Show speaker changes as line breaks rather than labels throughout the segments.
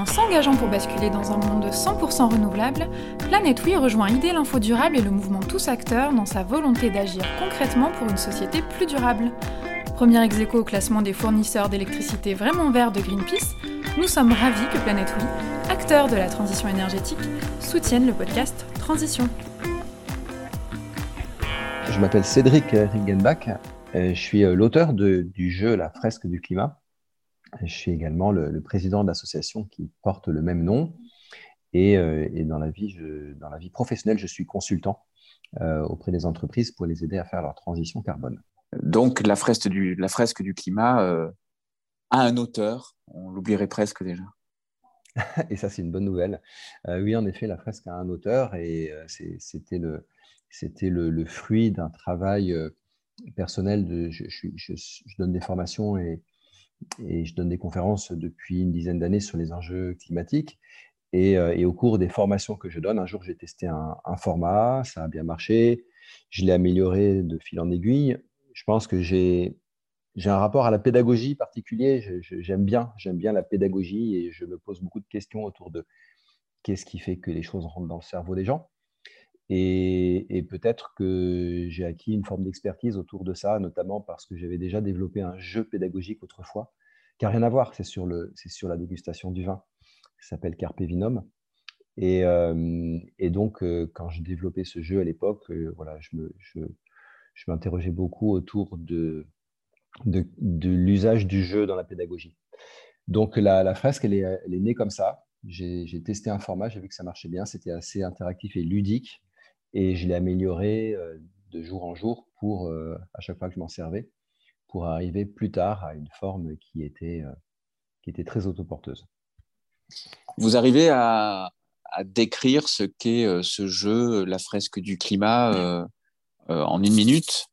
En s'engageant pour basculer dans un monde 100% renouvelable, Planète Oui rejoint Idée l'Info Durable et le mouvement Tous Acteurs dans sa volonté d'agir concrètement pour une société plus durable. Premier ex au classement des fournisseurs d'électricité vraiment verts de Greenpeace, nous sommes ravis que Planète Oui, acteur de la transition énergétique, soutienne le podcast Transition.
Je m'appelle Cédric Ringenbach, je suis euh, l'auteur du jeu La fresque du climat je suis également le, président de l'association qui porte le même nom. Et, euh, dans, la vie, dans la vie professionnelle, je suis consultant euh, auprès des entreprises pour les aider à faire leur transition carbone.
Donc, la fresque du, la fresque du climat euh, a un auteur. On l'oublierait presque déjà.
et ça, c'est une bonne nouvelle. oui, en effet, la fresque a un auteur et c'était le, fruit d'un travail personnel. De, je, je, donne des formations et, et je donne des conférences depuis une dizaine d'années sur les enjeux climatiques. Et, euh, au cours des formations que je donne, un jour j'ai testé un, format, ça a bien marché, je l'ai amélioré de fil en aiguille. Je pense que j'ai un rapport à la pédagogie particulier. J'aime bien, j'aime bien la pédagogie et je me pose beaucoup de questions autour de qu'est-ce qui fait que les choses rentrent dans le cerveau des gens. Et, peut-être que j'ai acquis une forme d'expertise autour de ça, notamment parce que j'avais déjà développé un jeu pédagogique autrefois, qui n'a rien à voir, c'est sur, sur la dégustation du vin, qui s'appelle Carpe Vinum. Et, euh, et donc, euh, quand je développais ce jeu à l'époque, euh, voilà, je, me, je, je m'interrogeais beaucoup autour de, de, de l'usage du jeu dans la pédagogie. Donc, la, fresque, elle est, née comme ça. J'ai testé un format, j'ai vu que ça marchait bien, c'était assez interactif et ludique et je l'ai amélioré euh, de jour en jour pour, euh, à chaque fois que je m'en servais, pour arriver plus tard à une forme qui était, euh, qui était très autoporteuse.
Vous arrivez à, décrire ce qu'est ce jeu, la fresque du climat, en une minute?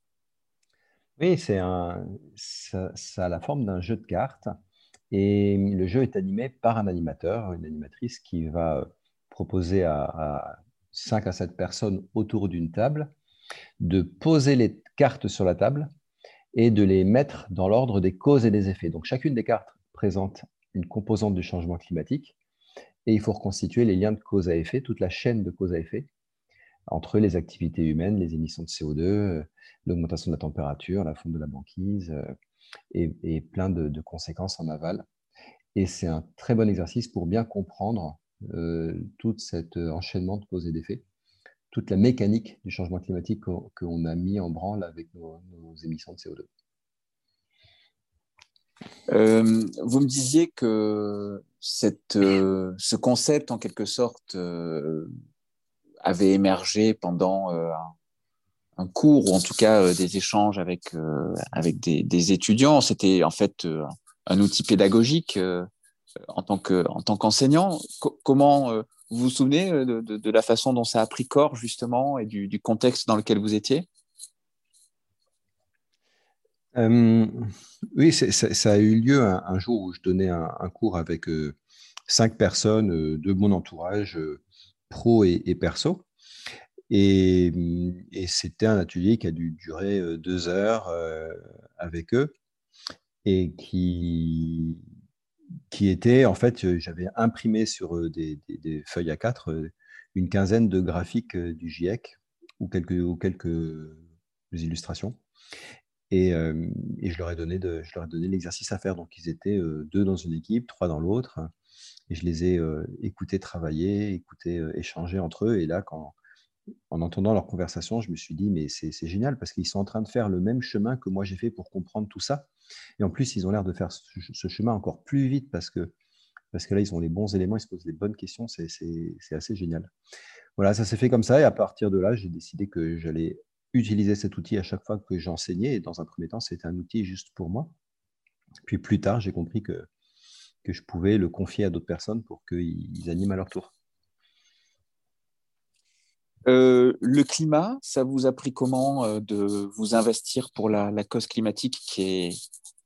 Oui, c'est un, ça, a la forme d'un jeu de cartes. Et le jeu est animé par un animateur, une animatrice qui va proposer à 5 à 7 personnes autour d'une table, de poser les cartes sur la table et de les mettre dans l'ordre des causes et des effets. Donc chacune des cartes présente une composante du changement climatique et il faut reconstituer les liens de cause à effet, toute la chaîne de cause à effet entre les activités humaines, les émissions de CO2, l'augmentation de la température, la fonte de la banquise euh, et, plein de, conséquences en aval. Et c'est un très bon exercice pour bien comprendre euh, tout cet euh, enchaînement de causes et d'effets, toute la mécanique du changement climatique qu'on a mis en branle avec nos, émissions de CO2.
Euh, vous me disiez que cette, ce concept, en quelque sorte, avait émergé pendant un, cours, ou en tout cas des échanges avec, avec des étudiants. C'était en fait un outil pédagogique en tant que tant qu'enseignant. comment euh, vous vous souvenez euh, de, la façon dont ça a pris corps justement et du, contexte dans lequel vous étiez?
Euh, Oui, ça a eu lieu un, jour où je donnais un, cours avec cinq personnes de mon entourage, pro et, perso. Et, et c'était un atelier qui a dû durer deux heures avec eux et qui, qui était, en fait, euh, j'avais imprimé sur euh, des, feuilles à 4 euh, une quinzaine de graphiques du GIEC ou quelques, illustrations. Et, je leur ai donné, je leur ai donné l'exercice à faire. Donc, ils étaient deux dans une équipe, trois dans l'autre. Et je les ai écoutés travailler, écoutés échanger entre eux. Et là, quand, en entendant leur conversation, je me suis dit, mais c'est génial parce qu'ils sont en train de faire le même chemin que moi j'ai fait pour comprendre tout ça. Et en plus, ils ont l'air de faire ce, chemin encore plus vite parce que, parce que là, ils ont les bons éléments, ils se posent les bonnes questions. C'est assez génial. Voilà, ça s'est fait comme ça. Et à partir de là, j'ai décidé que j'allais utiliser cet outil à chaque fois que j'enseignais. Et dans un premier temps, c'était un outil juste pour moi. Puis plus tard, j'ai compris que, que je pouvais le confier à d'autres personnes pour qu'ils animent à leur tour.
Euh, le climat, ça vous a pris comment euh, de vous investir pour la, cause climatique qui est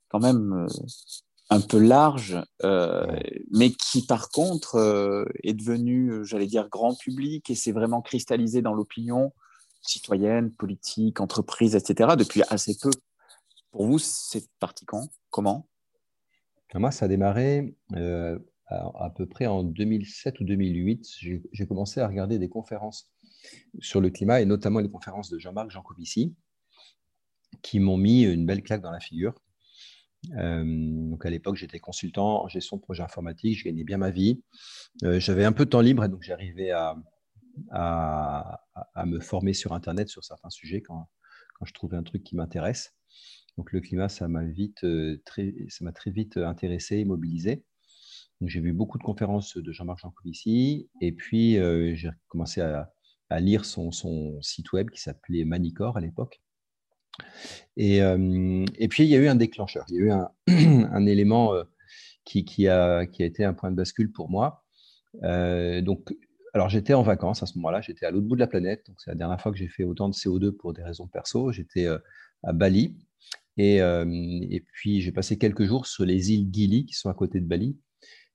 quand même euh, un peu large, mais qui par contre est devenu, j'allais dire, grand public et s'est vraiment cristallisé dans l'opinion citoyenne, politique, entreprise, etc. depuis assez peu. Pour vous, c'est parti quand? Comment?
Moi, ça a démarré à, peu près en 2007 ou 2008, j'ai commencé à regarder des conférences sur le climat et notamment les conférences de Jean-Marc Jancovici qui m'ont mis une belle claque dans la figure. Euh, donc à l'époque, j'étais consultant en gestion de projet informatique, je gagnais bien ma vie. Euh, j'avais un peu de temps libre et donc j'arrivais à, à, me former sur Internet sur certains sujets quand, quand je trouvais un truc qui m'intéresse. Donc le climat, ça m'a vite, euh, très, ça m'a très vite intéressé et mobilisé. J'ai vu beaucoup de conférences de Jean-Marc Jancovici et puis j'ai commencé à, à lire son, site web qui s'appelait Manicor à l'époque. Et, euh, et, puis, il y a eu un déclencheur, il y a eu un, élément euh, qui, qui, a, qui, a, été un point de bascule pour moi. Euh, donc, alors, j'étais en vacances à ce moment-là, j'étais à l'autre bout de la planète. Donc, c'est la dernière fois que j'ai fait autant de CO2 pour des raisons perso. J'étais à Bali. Et, et puis, j'ai passé quelques jours sur les îles Gili, qui sont à côté de Bali,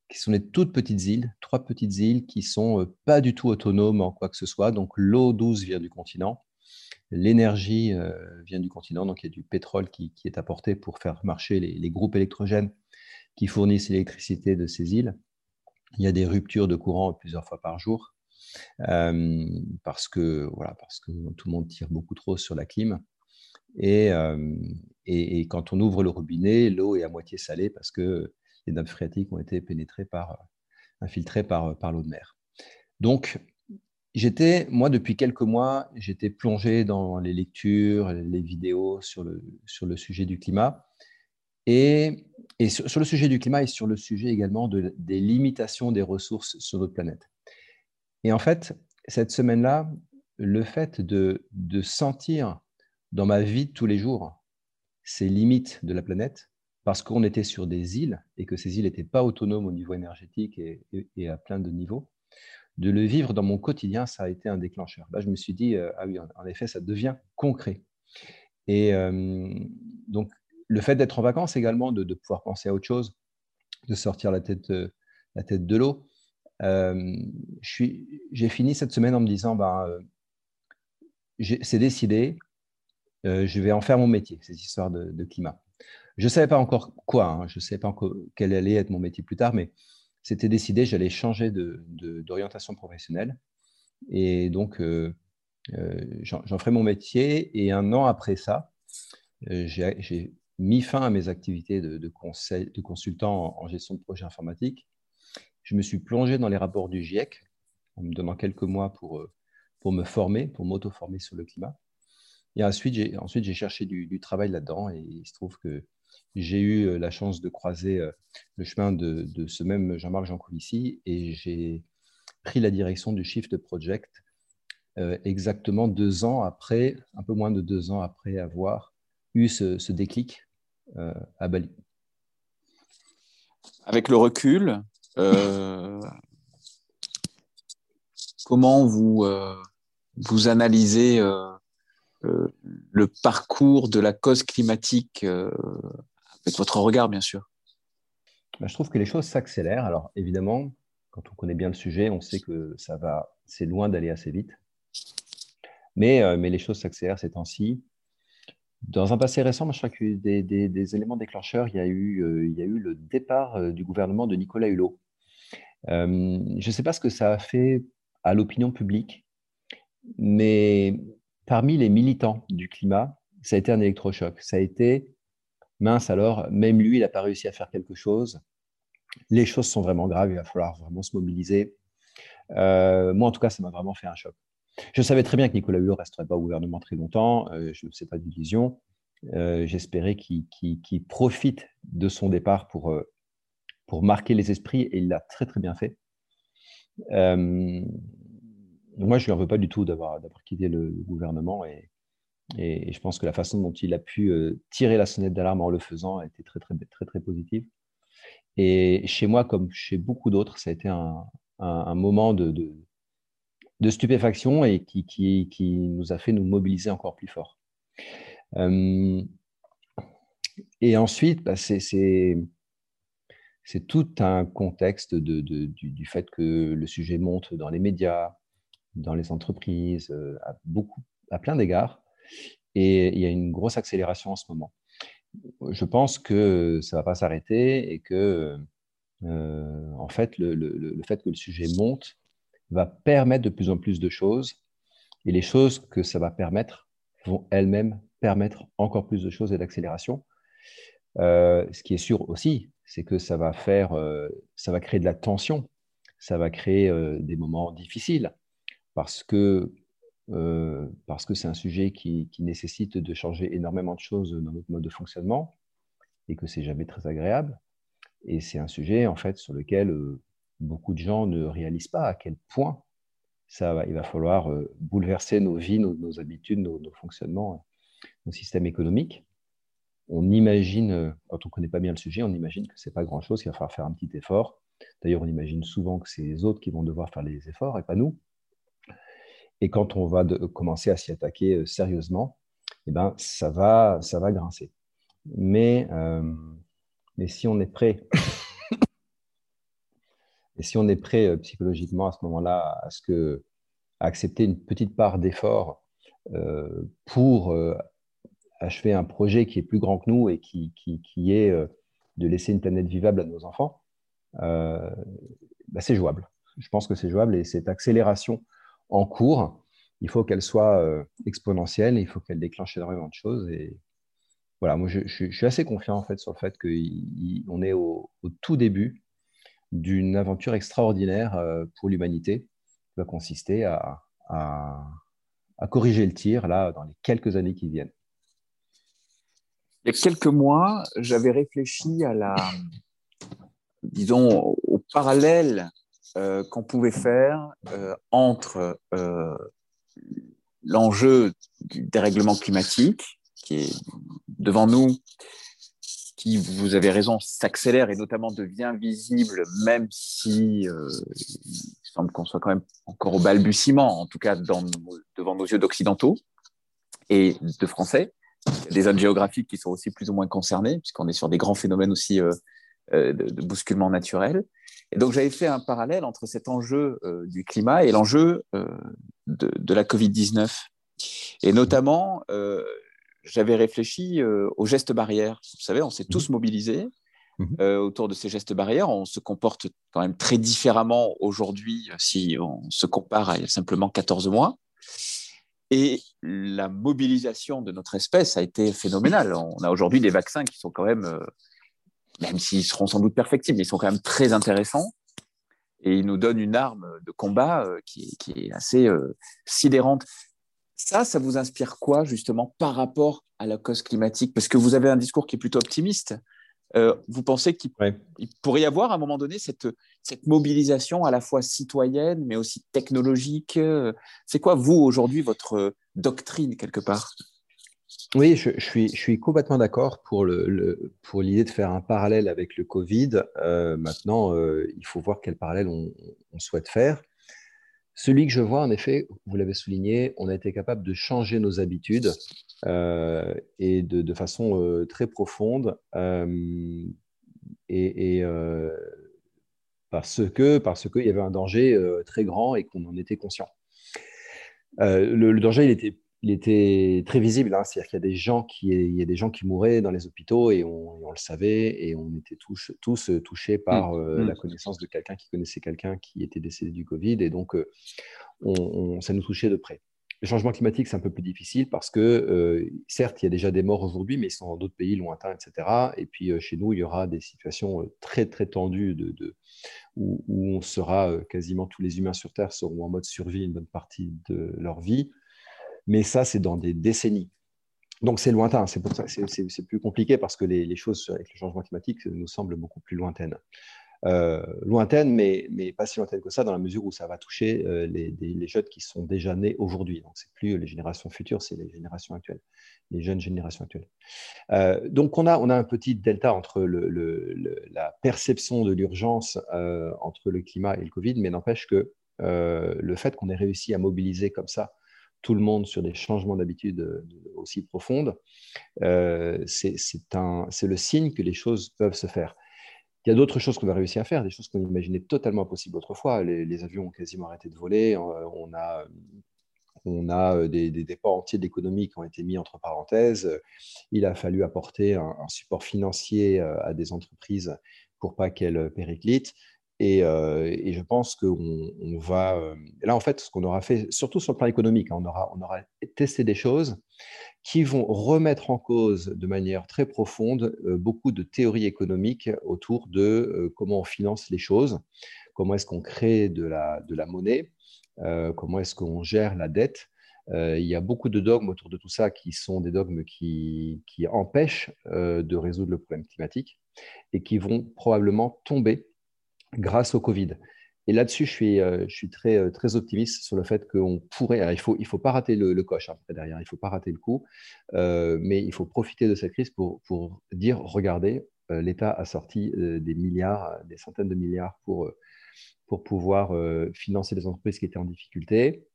qui sont des toutes petites îles, trois petites îles qui sont pas du tout autonomes en quoi que ce soit. Donc, l'eau douce vient du continent. L'énergie euh, vient du continent, donc il y a du pétrole qui, est apporté pour faire marcher les, groupes électrogènes qui fournissent l'électricité de ces îles. Il y a des ruptures de courant plusieurs fois par jour euh, parce, que, voilà, parce que tout le monde tire beaucoup trop sur la clim. Et, euh, et, quand on ouvre le robinet, l'eau est à moitié salée parce que les nappes phréatiques ont été pénétrées par, infiltrées par, par l'eau de mer. Donc, J'étais, moi, depuis quelques mois, j'étais plongé dans les lectures, les vidéos sur le, sur le sujet du climat. Et, et sur, le sujet du climat et sur le sujet également de, des limitations des ressources sur notre planète. Et en fait, cette semaine-là, le fait de, de sentir dans ma vie tous les jours ces limites de la planète, parce qu'on était sur des îles et que ces îles n'étaient pas autonomes au niveau énergétique et, à plein de niveaux, de le vivre dans mon quotidien, ça a été un déclencheur. Là, je me suis dit, euh, ah oui, en, effet, ça devient concret. Et euh, donc, le fait d'être en vacances également, de, pouvoir penser à autre chose, de sortir la tête, euh, de l'eau. J'ai fini cette semaine en me disant, ben, c'est décidé, je vais en faire mon métier, cette histoire de, climat. Je ne savais pas encore quoi, hein, je ne savais pas encore quel allait être mon métier plus tard, mais c'était décidé, j'allais changer d'orientation professionnelle. Et donc, euh, euh, j'en ferai mon métier. Et un an après ça, euh, j'ai mis fin à mes activités de, conseil, de consultant en, gestion de projet informatique. Je me suis plongé dans les rapports du GIEC en me donnant quelques mois pour, pour me former, pour m'auto-former sur le climat. Et ensuite, j'ai cherché du, du travail là-dedans et il se trouve que j'ai eu euh, la chance de croiser euh, le chemin de, ce même Jean-Marc Jancovici et j'ai pris la direction du Shift Project euh, exactement deux ans après, un peu moins de deux ans après avoir eu ce, déclic à Bali.
Avec le recul, comment vous, vous analysez le parcours de la cause climatique avec votre regard, bien sûr.
Bah, je trouve que les choses s'accélèrent. Alors, évidemment, quand on connaît bien le sujet, on sait que ça va, c'est loin d'aller assez vite. Mais, euh, mais les choses s'accélèrent ces temps-ci. Dans un passé récent, je crois que des, des, éléments déclencheurs, il y, a eu, euh, il y a eu le départ euh, du gouvernement de Nicolas Hulot. je ne sais pas ce que ça a fait à l'opinion publique, mais parmi les militants du climat, ça a été un électrochoc. Ça a été mince alors, même lui, il n'a pas réussi à faire quelque chose. Les choses sont vraiment graves, il va falloir vraiment se mobiliser. Euh, moi, en tout cas, ça m'a vraiment fait un choc. Je savais très bien que Nicolas Hulot ne resterait pas au gouvernement très longtemps, euh, je ne sais pas d'illusion. Euh, j'espérais qu'il profite de son départ pour, pour marquer les esprits, et il l'a très très bien fait. Moi, je ne lui en veux pas du tout d'avoir quitté le, gouvernement, et, je pense que la façon dont il a pu euh, tirer la sonnette d'alarme en le faisant a été très, très, très, très positive. Et chez moi, comme chez beaucoup d'autres, ça a été un, moment de, stupéfaction et qui, nous a fait nous mobiliser encore plus fort. Euh, et ensuite, bah, c'est tout un contexte du, fait que le sujet monte dans les médias, dans les entreprises, euh, à, beaucoup, à plein d'égards. Et il y a une grosse accélération en ce moment. Je pense que ça ne va pas s'arrêter et que en fait, le, fait que le sujet monte va permettre de plus en plus de choses, et les choses que ça va permettre vont elles-mêmes permettre encore plus de choses et d'accélération. ce qui est sûr aussi, c'est que ça va faire, ça va créer de la tension, ça va créer des moments difficiles, parce que euh, parce que c'est un sujet qui, nécessite de changer énormément de choses dans notre mode de fonctionnement et que c'est jamais très agréable. Et c'est un sujet en fait sur lequel euh, beaucoup de gens ne réalisent pas à quel point ça il va falloir euh, bouleverser nos vies, nos, habitudes, nos, fonctionnements, nos systèmes économiques. On imagine, quand on ne connaît pas bien le sujet, on imagine que c'est pas grand-chose, qu'il va falloir faire un petit effort. D'ailleurs, on imagine souvent que c'est les autres qui vont devoir faire les efforts et pas nous. Et quand on va commencer à s'y attaquer euh, sérieusement, eh ben, ça, va, ça va grincer. Mais, euh, mais si on est prêt, et si on est prêt euh, psychologiquement à ce moment-là à, ce que, à accepter une petite part d'effort pour achever un projet qui est plus grand que nous et qui, qui, qui est de laisser une planète vivable à nos enfants, bah, c'est jouable. Je pense que c'est jouable et cette accélération en cours, il faut qu'elle soit euh, exponentielle, il faut qu'elle déclenche énormément de choses. Et voilà, moi, je, suis assez confiant en fait sur le fait qu'on est au, tout début d'une aventure extraordinaire euh, pour l'humanité qui va consister à, corriger le tir là dans les quelques années qui viennent.
Il y a quelques mois, j'avais réfléchi à la, disons, au parallèle euh, qu'on pouvait faire euh, entre euh, l'enjeu du dérèglement climatique, qui est devant nous, qui, vous avez raison, s'accélère et notamment devient visible, même si il semble qu'on soit quand même encore au balbutiement, en tout cas devant nos yeux d'occidentaux et de Français. des zones géographiques qui sont aussi plus ou moins concernées, puisqu'on est sur des grands phénomènes aussi de, de, bousculement naturel. Et donc, j'avais fait un parallèle entre cet enjeu euh, du climat et l'enjeu euh, de, la Covid-19. Et notamment, euh, j'avais réfléchi aux gestes barrières. Vous savez, on s'est tous mhm. mobilisés mhm. autour de ces gestes barrières. On se comporte quand même très différemment aujourd'hui si on se compare à il y a simplement 14 mois. Et la mobilisation de notre espèce a été phénoménale. On a aujourd'hui des vaccins qui sont quand même même s'ils seront sans doute perfectibles, ils sont quand même très intéressants. Et ils nous donnent une arme de combat euh, qui, est assez euh, sidérante. Ça, ça vous inspire quoi justement par rapport à la cause climatique? Parce que vous avez un discours qui est plutôt optimiste. Euh, vous pensez qu'il pourrait y avoir à un moment donné cette, cette mobilisation à la fois citoyenne mais aussi technologique? C'est quoi, vous, aujourd'hui, votre doctrine quelque part?
Oui, je, suis, complètement d'accord pour, l'idée de faire un parallèle avec le Covid. Euh, maintenant, euh, il faut voir quel parallèle on, souhaite faire. Celui que je vois, en effet, vous l'avez souligné, on a été capable de changer nos habitudes euh, et de, façon très profonde. parce que parce qu'il y avait un danger très grand et qu'on en était conscient. Le, danger, il était il était très visible. Hein. C'est-à-dire qu'il y a des gens qui, il y a des gens qui mouraient dans les hôpitaux et on, le savait et on était tous, tous euh, touchés par mmh. Euh, mmh. la connaissance de quelqu'un qui connaissait quelqu'un qui était décédé du Covid et donc euh, on, ça nous touchait de près. Le changement climatique, c'est un peu plus difficile parce que, certes, il y a déjà des morts aujourd'hui, mais ils sont dans d'autres pays lointains, etc. Et puis, chez nous, il y aura des situations très, très tendues de, de où, où, on sera quasiment tous les humains sur Terre seront en mode survie une bonne partie de leur vie mais ça, c'est dans des décennies. Donc c'est lointain, c'est plus compliqué parce que les, choses avec le changement climatique nous semblent beaucoup plus lointaines. Euh, lointaines, mais, pas si lointaines que ça, dans la mesure où ça va toucher euh, les, jeunes qui sont déjà nés aujourd'hui. Donc c'est plus les générations futures, c'est les générations actuelles, les jeunes générations actuelles. Euh, donc on a, on a un petit delta entre la perception de l'urgence entre le climat et le Covid, mais n'empêche que le fait qu'on ait réussi à mobiliser comme ça tout le monde sur des changements d'habitude euh, aussi profondes, euh, c'est le signe que les choses peuvent se faire. Il y a d'autres choses qu'on a réussi à faire, des choses qu'on imaginait totalement impossibles autrefois. Les, avions ont quasiment arrêté de voler. On a, on a euh, des, des entiers d'économie qui ont été mis entre parenthèses. Il a fallu apporter un, support financier à des entreprises pour pas qu'elle périclite. Et, et, je pense qu'on on va. là, en fait, ce qu'on aura fait, surtout sur le plan économique, hein, on, aura, on aura testé des choses qui vont remettre en cause de manière très profonde beaucoup de théories économiques autour de comment on finance les choses, comment est-ce qu'on crée de la, de la monnaie, comment est-ce qu'on gère la dette. il y a beaucoup de dogmes autour de tout ça qui sont des dogmes qui, qui empêchent de résoudre le problème climatique et qui vont probablement tomber grâce au Covid. Et là-dessus, je suis, euh, euh, très optimiste sur le fait qu'on pourrait. il ne faut, il faut pas rater le, coche après derrière, il ne faut pas rater le coup, euh, mais il faut profiter de cette crise pour, dire regardez, l'État a sorti des milliards, des centaines de milliards pour, pour pouvoir financer les entreprises qui étaient en difficulté.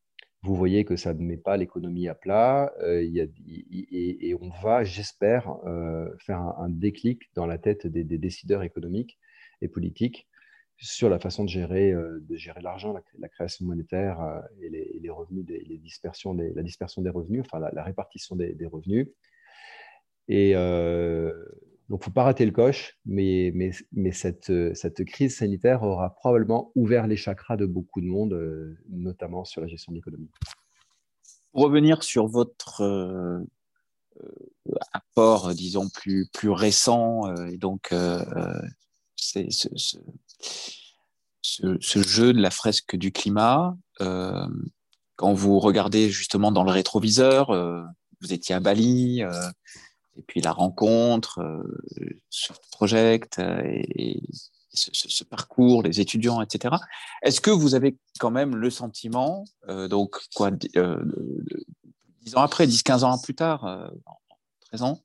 Vous voyez que ça ne met pas l'économie à plat et, on va, j'espère, faire un, déclic dans la tête des, des décideurs économiques et politiques sur la façon de gérer, euh, de gérer l'argent, la, création monétaire euh, et, les, revenus, les dispersions des, la dispersion des revenus, enfin la, répartition des, revenus. Et euh, donc, faut pas rater le coche, mais, mais, mais cette, cette, crise sanitaire aura probablement ouvert les chakras de beaucoup de monde, notamment sur la gestion de l'économie.
Pour revenir sur votre apport, disons, plus, plus récent, et donc c'est ce, ce, jeu de la fresque du climat. Euh, quand vous regardez justement dans le rétroviseur, euh, vous étiez à Bali, euh, et puis la rencontre, ce project, et, ce, parcours, les étudiants, etc. Est-ce que vous avez quand même le sentiment, donc quoi, 10 ans après, 10-15 ans plus tard, 13 ans,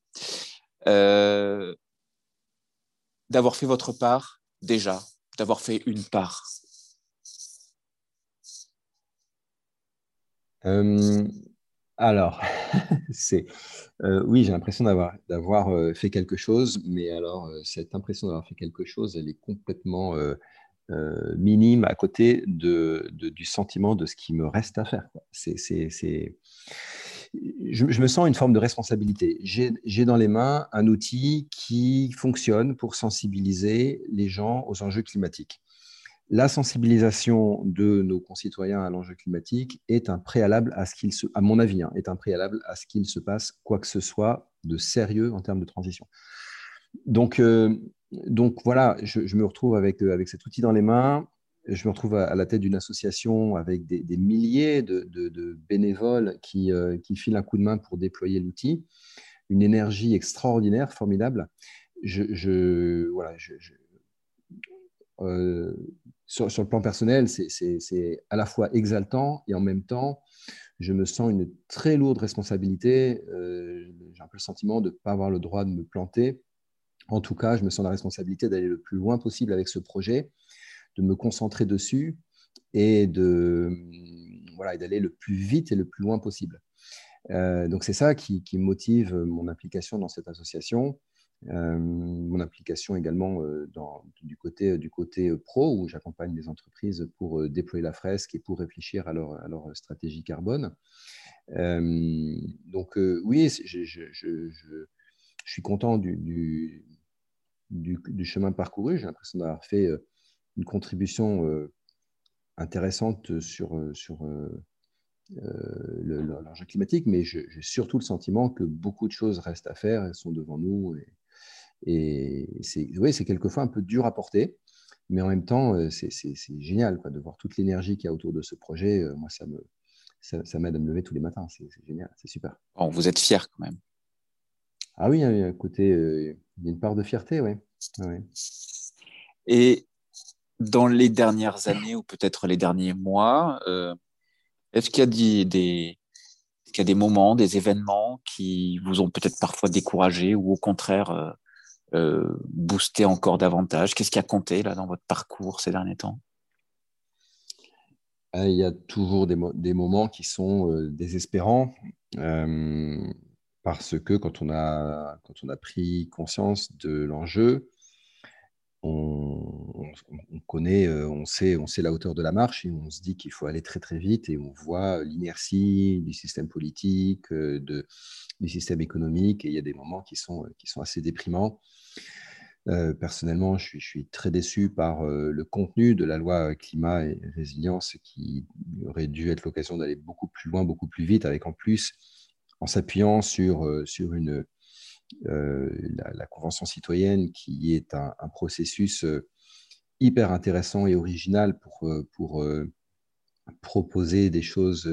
d'avoir fait votre part déjà, d'avoir fait une part
euh, Alors, c'est euh, oui, j'ai l'impression d'avoir d'avoir euh, fait quelque chose, mais alors cette impression d'avoir fait quelque chose, elle est complètement minime à côté de, du sentiment de ce qui me reste à faire. C'est je, me sens une forme de responsabilité. J'ai dans les mains un outil qui fonctionne pour sensibiliser les gens aux enjeux climatiques. La sensibilisation de nos concitoyens à l'enjeu climatique est un préalable à ce qu'il se, à mon avis, hein, est un préalable à ce qu'il se passe quoi que ce soit de sérieux en termes de transition. Donc, euh, donc voilà, je, me retrouve avec, euh, avec cet outil dans les mains je me retrouve à, la tête d'une association avec des, milliers de, bénévoles qui, euh, qui, filent un coup de main pour déployer l'outil. Une énergie extraordinaire, formidable. Je, voilà, euh, sur, le plan personnel, c'est à la fois exaltant et en même temps, je me sens une très lourde responsabilité. Euh, j'ai un peu le sentiment de ne pas avoir le droit de me planter. En tout cas, je me sens la responsabilité d'aller le plus loin possible avec ce projet de me concentrer dessus et de voilà d'aller le plus vite et le plus loin possible. Euh, donc c'est ça qui, motive mon implication dans cette association, euh, mon implication également euh, dans, du, côté, du côté pro où j'accompagne des entreprises pour déployer la fresque et pour réfléchir à leur, à leur stratégie carbone. donc oui, je, je, je, suis content du, du chemin parcouru. J'ai l'impression d'avoir fait une contribution euh, intéressante sur, euh, sur euh, l'enjeu climatique, mais j'ai surtout le sentiment que beaucoup de choses restent à faire, elles sont devant nous. Et, c'est oui, quelquefois un peu dur à porter, mais en même temps, c'est génial quoi, de voir toute l'énergie qu'il y a autour de ce projet. Moi, ça m'aide ça, ça à me lever tous les matins. C'est génial, c'est super.
Bon, vous êtes fier quand même.
Ah oui, il y a, côté, il y a une part de fierté, oui. Ouais.
Et dans les dernières années ou peut-être les derniers mois, euh, est-ce qu'il y a des, moments, des événements qui vous ont peut-être parfois découragé ou au contraire euh, euh, boosté encore davantage? Qu'est-ce qui a compté là dans votre parcours ces derniers temps?
Il y a toujours des, des moments qui sont désespérants parce que quand on a, quand on a pris conscience de l'enjeu, on, connaît, euh, on sait, on sait la hauteur de la marche et on se dit qu'il faut aller très très vite et on voit l'inertie du système politique, euh, du système économique et il y a des moments qui sont, qui sont assez déprimants. personnellement, je suis, très déçu par le contenu de la loi climat et résilience qui aurait dû être l'occasion d'aller beaucoup plus loin, beaucoup plus vite, avec en plus, en s'appuyant sur, sur une, la, Convention citoyenne qui est un, processus hyper intéressant et original pour, pour proposer des choses,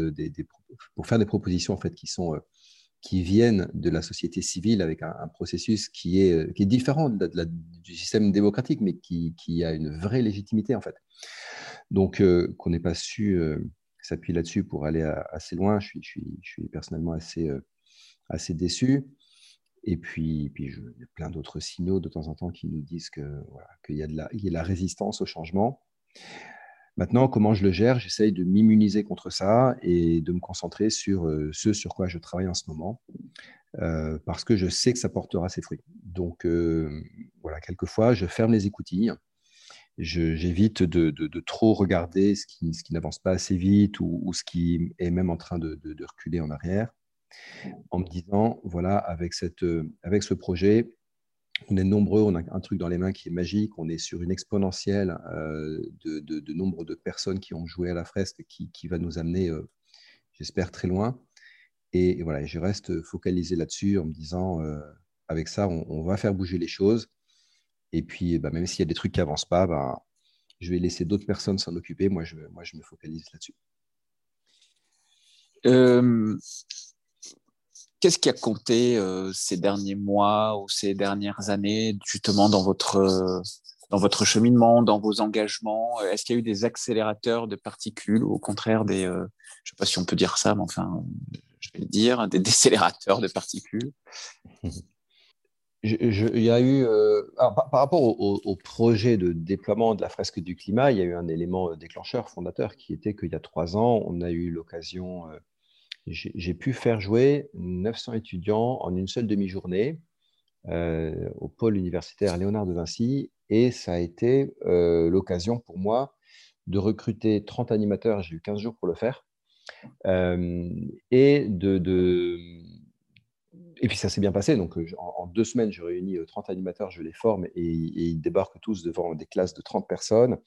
pour faire des propositions en fait, qui sont qui viennent de la société civile avec un, processus qui est, euh, qui est différent du système démocratique, mais qui, qui, a une vraie légitimité en fait. Donc, euh, qu'on n'ait pas su euh, s'appuyer là-dessus pour aller assez loin, je suis, je suis, je suis personnellement assez, assez déçu. Et puis, puis il y a plein d'autres signaux de temps en temps qui nous disent qu'il voilà, y, a de la, y a de la résistance au changement. Maintenant, comment je le gère? J'essaye de m'immuniser contre ça et de me concentrer sur euh, ce sur quoi je travaille en ce moment, euh, parce que je sais que ça portera ses fruits. Donc, euh, voilà, quelquefois, je ferme les écoutilles. J'évite de, trop regarder ce qui, n'avance pas assez vite ou, ce qui est même en train de, reculer en arrière, en me disant, voilà, avec, cette, avec ce projet, on est nombreux, on a un truc dans les mains qui est magique, on est sur une exponentielle euh, de, nombre de personnes qui ont joué à la fresque qui, va nous amener, euh, j'espère, très loin. Et, voilà, je reste focalisé là-dessus en me disant, euh, avec ça, on, va faire bouger les choses. Et puis, bah, même s'il y a des trucs qui n'avancent pas, bah, je vais laisser d'autres personnes s'en occuper. Moi je, moi, je me focalise là-dessus.
Qu'est-ce qui a compté euh, ces derniers mois ou ces dernières années, justement, dans votre, euh, dans votre cheminement, dans vos engagements? Est-ce qu'il y a eu des accélérateurs de particules ou au contraire des, euh, je ne sais pas si on peut dire ça, mais enfin, je vais le dire, des décélérateurs de particules?
Il y a eu, par, rapport au, projet de déploiement de la fresque du climat, il y a eu un élément déclencheur, fondateur, qui était qu'il y a trois ans, on a eu l'occasion j'ai pu faire jouer 900 étudiants en une seule demi-journée euh, au pôle universitaire Léonard de Vinci. Et ça a été euh, l'occasion pour moi de recruter 30 animateurs, j'ai eu 15 jours pour le faire, euh, et, de, et puis ça s'est bien passé, donc en, deux semaines je réunis 30 animateurs, je les forme et, et, ils débarquent tous devant des classes de 30 personnes,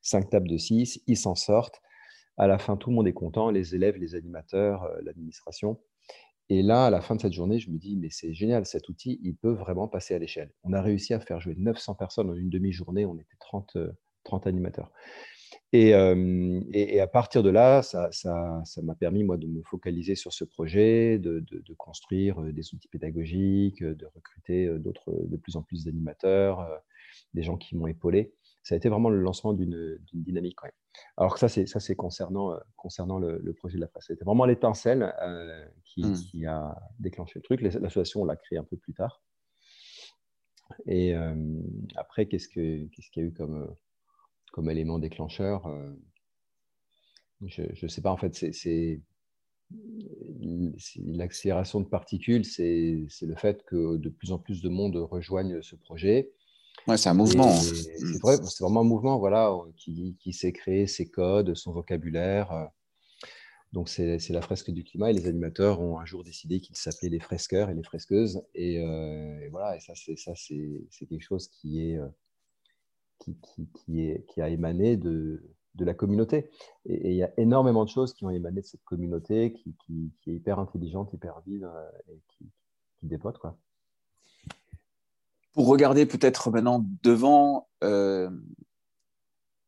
5 tables de 6, ils s'en sortent, à la fin, tout le monde est content, les élèves, les animateurs, euh, l'administration. Et là, à la fin de cette journée, je me dis, mais c'est génial, cet outil, il peut vraiment passer à l'échelle. On a réussi à faire jouer 900 personnes en une demi-journée, on était 30, 30 euh, animateurs. Euh, et, et, à partir de là, ça m'a ça, m'a permis, moi, de me focaliser sur ce projet, de, de, construire des outils pédagogiques, de recruter d'autres, de plus en plus d'animateurs, des gens qui m'ont épaulé. Ça a été vraiment le lancement d'une dynamique. Ouais. Alors que ça, c'est, ça, c'est concernant, euh, concernant le, projet de la presse. C'était vraiment l'étincelle euh, mmh. qui, a déclenché le truc. L'association, on l'a créé un peu plus tard. Et euh, après, qu'est-ce, que, qu'est-ce qu'il y a eu comme, comme élément déclencheur Je ne sais pas, en fait, c'est, l'accélération de particules, c'est, c'est le fait que de plus en plus de monde rejoignent ce projet
c'est un mouvement.
C'est vrai, c'est vraiment un mouvement voilà, qui, qui s'est créé ses codes, son vocabulaire. Euh. Donc, c'est la fresque du climat et les animateurs ont un jour décidé qu'ils s'appelaient les fresqueurs et les fresqueuses. Et, euh, voilà, et ça, c'est quelque chose qui, est, euh, qui, qui, est, qui a émané de, de la communauté. Et il y a énormément de choses qui ont émané de cette communauté qui, est hyper intelligente, hyper vive et qui, qui dépote. Quoi
pour regarder peut-être maintenant devant euh,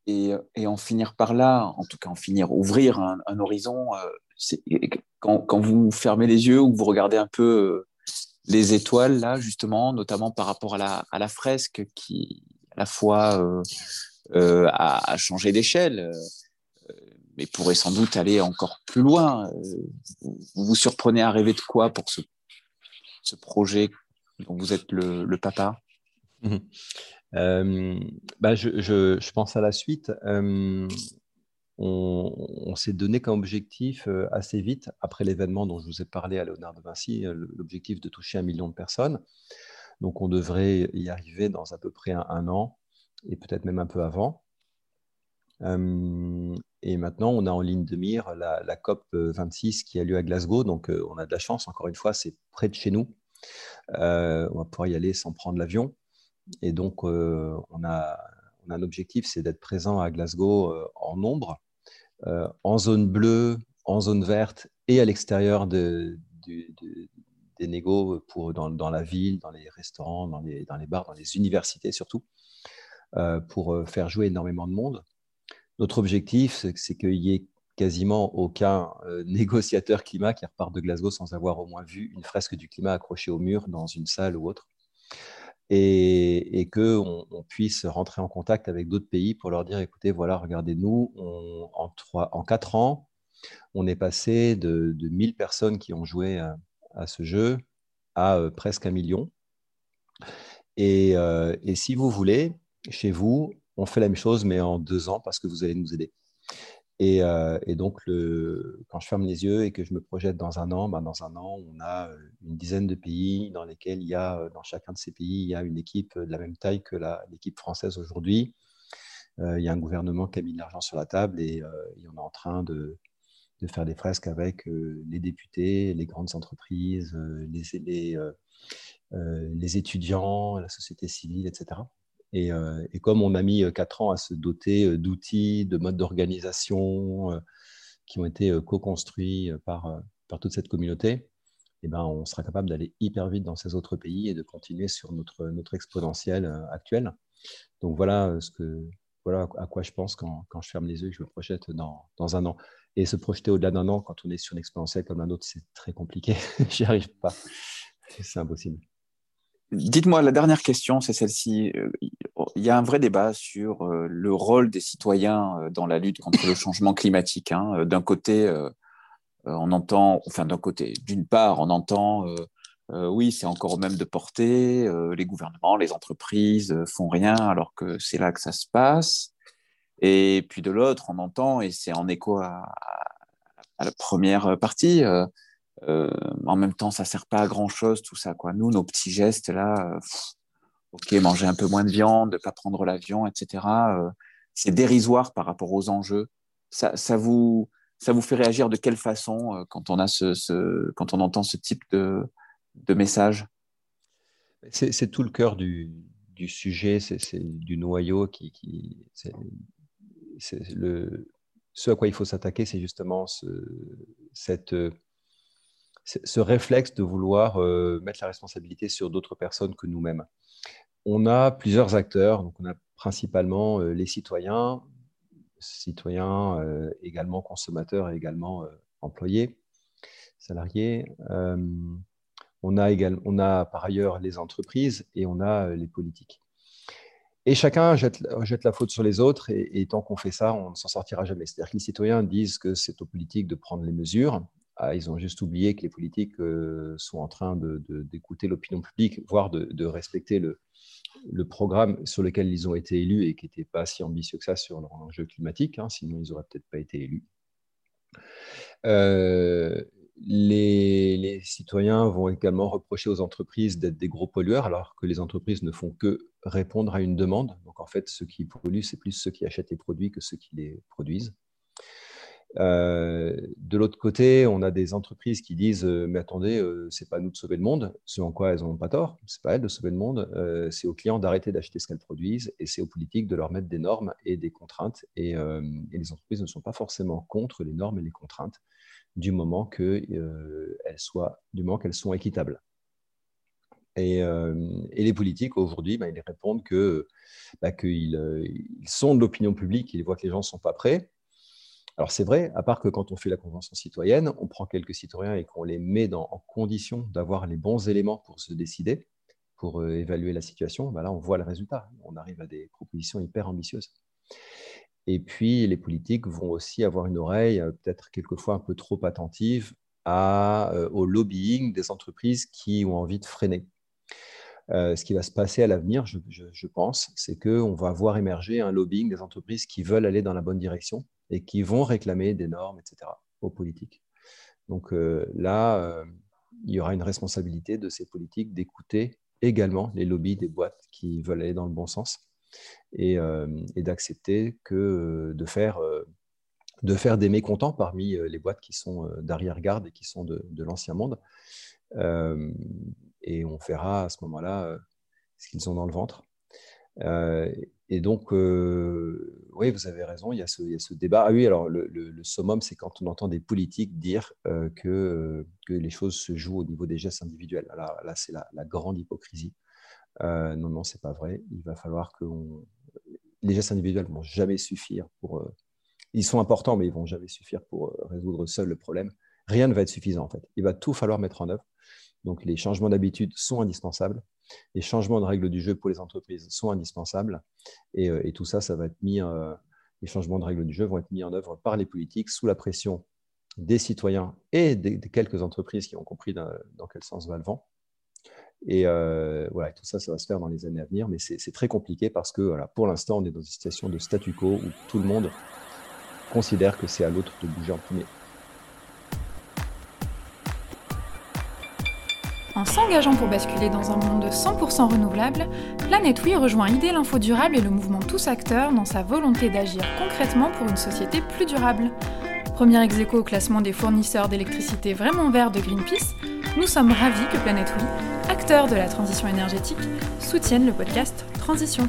et, en finir par là, en tout cas en finir, ouvrir un, horizon, euh, quand, vous fermez les yeux ou vous regardez un peu euh, les étoiles, là, justement, notamment par rapport à la, fresque qui, à la fois, a, changé d'échelle, mais pourrait sans doute aller encore plus loin. Vous vous surprenez à rêver de quoi pour ce projet dont vous êtes le, papa
mmh euh, bah je, pense à la suite. Euh, on, s'est donné comme objectif euh, assez vite, après l'événement dont je vous ai parlé à Léonard de Vinci, l'objectif de toucher un million de personnes. Donc on devrait y arriver dans à peu près un, an, et peut-être même un peu avant. et maintenant, on a en ligne de mire la, COP 26 qui a lieu à Glasgow. Donc, on a de la chance, encore une fois, c'est près de chez nous. Euh, on va pouvoir y aller sans prendre l'avion. Et donc, on a, un objectif, c'est d'être présent à Glasgow en nombre, en zone bleue, en zone verte et à l'extérieur de, des négos dans, la ville, dans les restaurants, dans les, dans les bars, dans les universités surtout, pour faire jouer énormément de monde. Notre objectif, c'est qu'il y ait quasiment aucun euh, négociateur climat qui repart de Glasgow sans avoir au moins vu une fresque du climat accrochée au mur dans une salle ou autre. Et, qu'on on puisse rentrer en contact avec d'autres pays pour leur dire, écoutez, voilà, regardez-nous, en, en quatre ans, on est passé de, de 1000 personnes qui ont joué à, ce jeu à euh, presque un million. Et, euh, et, si vous voulez, chez vous, on fait la même chose, mais en deux ans, parce que vous allez nous aider. Euh, et, donc, quand je ferme les yeux et que je me projette dans un an, ben dans un an, on a euh, une dizaine de pays dans lesquels il y a, euh, dans chacun de ces pays, il y a une équipe de la même taille que l'équipe française aujourd'hui. il y a un gouvernement qui a mis de l'argent sur la table et, on est en train de, faire des fresques avec les députés, les grandes entreprises, les étudiants, la société civile, etc. Euh, et, comme on a mis euh, quatre ans à se doter euh, d'outils, de modes d'organisation qui ont été co-construits par, par toute cette communauté, eh ben, on sera capable d'aller hyper vite dans ces autres pays et de continuer sur notre, notre exponentielle actuelle. Donc voilà, ce que, voilà à quoi je pense quand, quand je ferme les yeux et que je me projette dans, dans un an. Et se projeter au-delà d'un an quand on est sur une exponentielle comme un autre, c'est très compliqué. J'y arrive pas. C'est impossible.
Dites-moi, la dernière question, c'est celle-ci. Euh, il y a un vrai débat sur euh, le rôle des citoyens euh, dans la lutte contre le changement climatique. Hein. D'un côté, on entend, enfin d'un côté, d'une part, on entend, oui, c'est encore au même de portée, les gouvernements, les entreprises font rien alors que c'est là que ça se passe. Et puis de l'autre, on entend, et c'est en écho à, à, la première partie, euh, en même temps, ça sert pas à grand chose, tout ça. Quoi. Nous, nos petits gestes là, euh, ok, manger un peu moins de viande, ne pas prendre l'avion, etc. Euh, c'est dérisoire par rapport aux enjeux. Ça, vous, ça vous fait réagir de quelle façon quand on a ce, quand on entend ce type de, de message?
C'est tout le cœur du, du sujet, c'est du noyau qui, qui c'est le ce à quoi il faut s'attaquer, c'est justement ce, cette ce réflexe de vouloir euh, mettre la responsabilité sur d'autres personnes que nous-mêmes. On a plusieurs acteurs, donc on a principalement euh, les citoyens, citoyens euh, également consommateurs et également employés, salariés. on, a également, on a par ailleurs les entreprises et on a les politiques. Et chacun jette, la faute sur les autres, et, et tant qu'on fait ça, on ne s'en sortira jamais. C'est-à-dire que les citoyens disent que c'est aux politiques de prendre les mesures, ah, ils ont juste oublié que les politiques euh, sont en train d'écouter l'opinion publique, voire de, respecter le, programme sur lequel ils ont été élus et qui n'était pas si ambitieux que ça sur l'enjeu climatique, hein, sinon ils n'auraient peut-être pas été élus. Euh, les, citoyens vont également reprocher aux entreprises d'être des gros pollueurs, alors que les entreprises ne font que répondre à une demande. Donc en fait, ceux qui polluent, c'est plus ceux qui achètent les produits que ceux qui les produisent. Euh, de l'autre côté, on a des entreprises qui disent euh, Mais attendez, euh, c'est pas à nous de sauver le monde, ce en quoi elles n'ont pas tort, c'est pas à elles de sauver le monde, c'est aux clients d'arrêter d'acheter ce qu'elles produisent et c'est aux politiques de leur mettre des normes et des contraintes. Et, les entreprises ne sont pas forcément contre les normes et les contraintes du moment qu'elles soient, du moment qu'elles sont équitables. Et, les politiques, aujourd'hui, bah, ils répondent bah, qu'ils sont de l'opinion publique, ils voient que les gens ne sont pas prêts, alors c'est vrai, à part que quand on fait la convention citoyenne, on prend quelques citoyens et qu'on les met en condition d'avoir les bons éléments pour se décider, pour euh, évaluer la situation, ben là on voit le résultat. On arrive à des propositions hyper ambitieuses. Et puis les politiques vont aussi avoir une oreille euh, peut-être quelquefois un peu trop attentive euh, au lobbying des entreprises qui ont envie de freiner. ce qui va se passer à l'avenir, je, je, pense, c'est qu'on va voir émerger un lobbying des entreprises qui veulent aller dans la bonne direction et qui vont réclamer des normes, etc., aux politiques. Donc euh, là, euh, il y aura une responsabilité de ces politiques d'écouter également les lobbies des boîtes qui veulent aller dans le bon sens et, euh, d'accepter que de faire, de faire des mécontents parmi les boîtes qui sont d'arrière-garde et qui sont de, l'ancien monde. et on verra à ce moment-là ce qu'ils ont dans le ventre et donc, oui, vous avez raison, il y, a ce, débat. Ah oui, alors le, summum, c'est quand on entend des politiques dire que, que, les choses se jouent au niveau des gestes individuels. Alors là, c'est la, grande hypocrisie. non, non, c'est pas vrai. Il va falloir que les gestes individuels ne vont jamais suffire pour. ils sont importants, mais ils vont jamais suffire pour résoudre seul le problème. Rien ne va être suffisant en fait. Il va tout falloir mettre en œuvre. Donc les changements d'habitude sont indispensables. Les changements de règles du jeu pour les entreprises sont indispensables. Et, euh, tout ça, ça va être mis, euh, les changements de règles du jeu vont être mis en œuvre par les politiques sous la pression des citoyens et des, quelques entreprises qui ont compris dans, quel sens va le vent. Et euh, voilà, tout ça, ça va se faire dans les années à venir, mais c'est très compliqué parce que voilà, pour l'instant, on est dans une situation de statu quo où tout le monde considère que c'est à l'autre de bouger en premier.
En s'engageant pour basculer dans un monde de 100% renouvelable, Planète Oui rejoint idée l'Info Durable et le mouvement Tous Acteurs dans sa volonté d'agir concrètement pour une société plus durable. Premier ex au classement des fournisseurs d'électricité vraiment verts de Greenpeace, nous sommes ravis que Planète Oui, acteur de la transition énergétique, soutienne le podcast Transition.